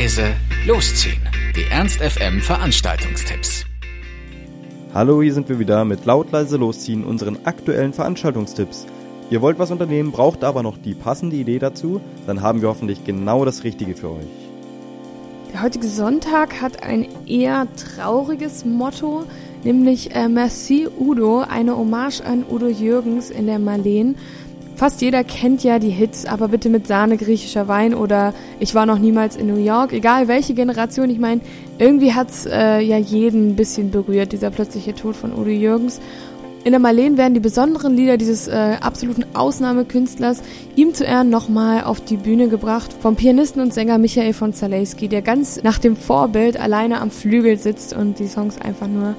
leise, losziehen. Die Ernst FM Veranstaltungstipps. Hallo, hier sind wir wieder mit laut leise losziehen unseren aktuellen Veranstaltungstipps. Ihr wollt was unternehmen, braucht aber noch die passende Idee dazu, dann haben wir hoffentlich genau das Richtige für euch. Der heutige Sonntag hat ein eher trauriges Motto, nämlich äh, Merci Udo, eine Hommage an Udo Jürgens in der Marleen. Fast jeder kennt ja die Hits, aber bitte mit Sahne griechischer Wein oder Ich war noch niemals in New York. Egal welche Generation, ich meine, irgendwie hat's äh, ja jeden ein bisschen berührt, dieser plötzliche Tod von Udo Jürgens. In der Marleen werden die besonderen Lieder dieses äh, absoluten Ausnahmekünstlers ihm zu Ehren nochmal auf die Bühne gebracht vom Pianisten und Sänger Michael von Zalewski, der ganz nach dem Vorbild alleine am Flügel sitzt und die Songs einfach nur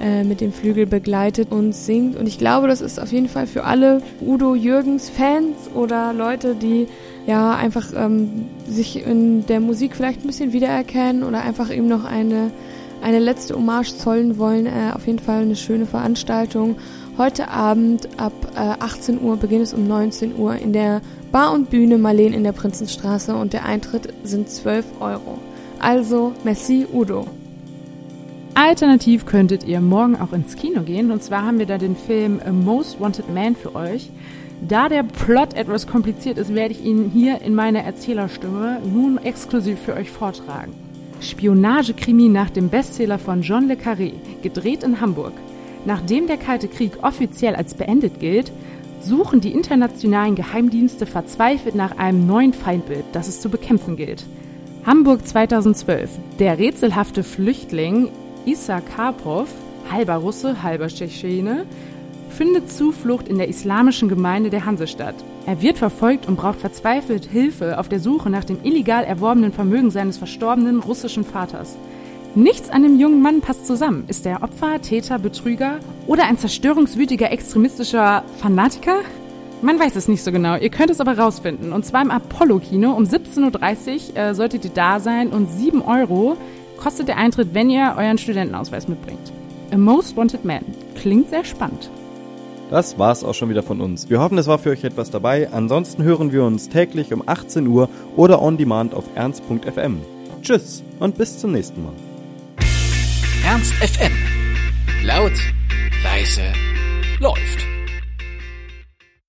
äh, mit dem Flügel begleitet und singt. Und ich glaube, das ist auf jeden Fall für alle Udo Jürgens Fans oder Leute, die ja einfach ähm, sich in der Musik vielleicht ein bisschen wiedererkennen oder einfach ihm noch eine eine letzte Hommage zollen wollen. Äh, auf jeden Fall eine schöne Veranstaltung. Heute Abend ab äh, 18 Uhr, beginnt es um 19 Uhr in der Bar und Bühne Marleen in der Prinzenstraße und der Eintritt sind 12 Euro. Also, merci Udo. Alternativ könntet ihr morgen auch ins Kino gehen. Und zwar haben wir da den Film A Most Wanted Man für euch. Da der Plot etwas kompliziert ist, werde ich ihn hier in meiner Erzählerstimme nun exklusiv für euch vortragen. Spionagekrimi nach dem Bestseller von John Le Carré, gedreht in Hamburg. Nachdem der Kalte Krieg offiziell als beendet gilt, suchen die internationalen Geheimdienste verzweifelt nach einem neuen Feindbild, das es zu bekämpfen gilt. Hamburg 2012. Der rätselhafte Flüchtling Issa Karpov, halber Russe, halber Tschetschene, findet Zuflucht in der islamischen Gemeinde der Hansestadt. Er wird verfolgt und braucht verzweifelt Hilfe auf der Suche nach dem illegal erworbenen Vermögen seines verstorbenen russischen Vaters. Nichts an dem jungen Mann passt zusammen. Ist er Opfer, Täter, Betrüger oder ein zerstörungswütiger extremistischer Fanatiker? Man weiß es nicht so genau. Ihr könnt es aber rausfinden. Und zwar im Apollo-Kino um 17.30 Uhr äh, solltet ihr da sein und 7 Euro kostet der Eintritt, wenn ihr euren Studentenausweis mitbringt. A Most Wanted Man. Klingt sehr spannend. Das war's auch schon wieder von uns. Wir hoffen, es war für euch etwas dabei. Ansonsten hören wir uns täglich um 18 Uhr oder on demand auf ernst.fm. Tschüss und bis zum nächsten Mal. Ernst FM. Laut, leise, läuft.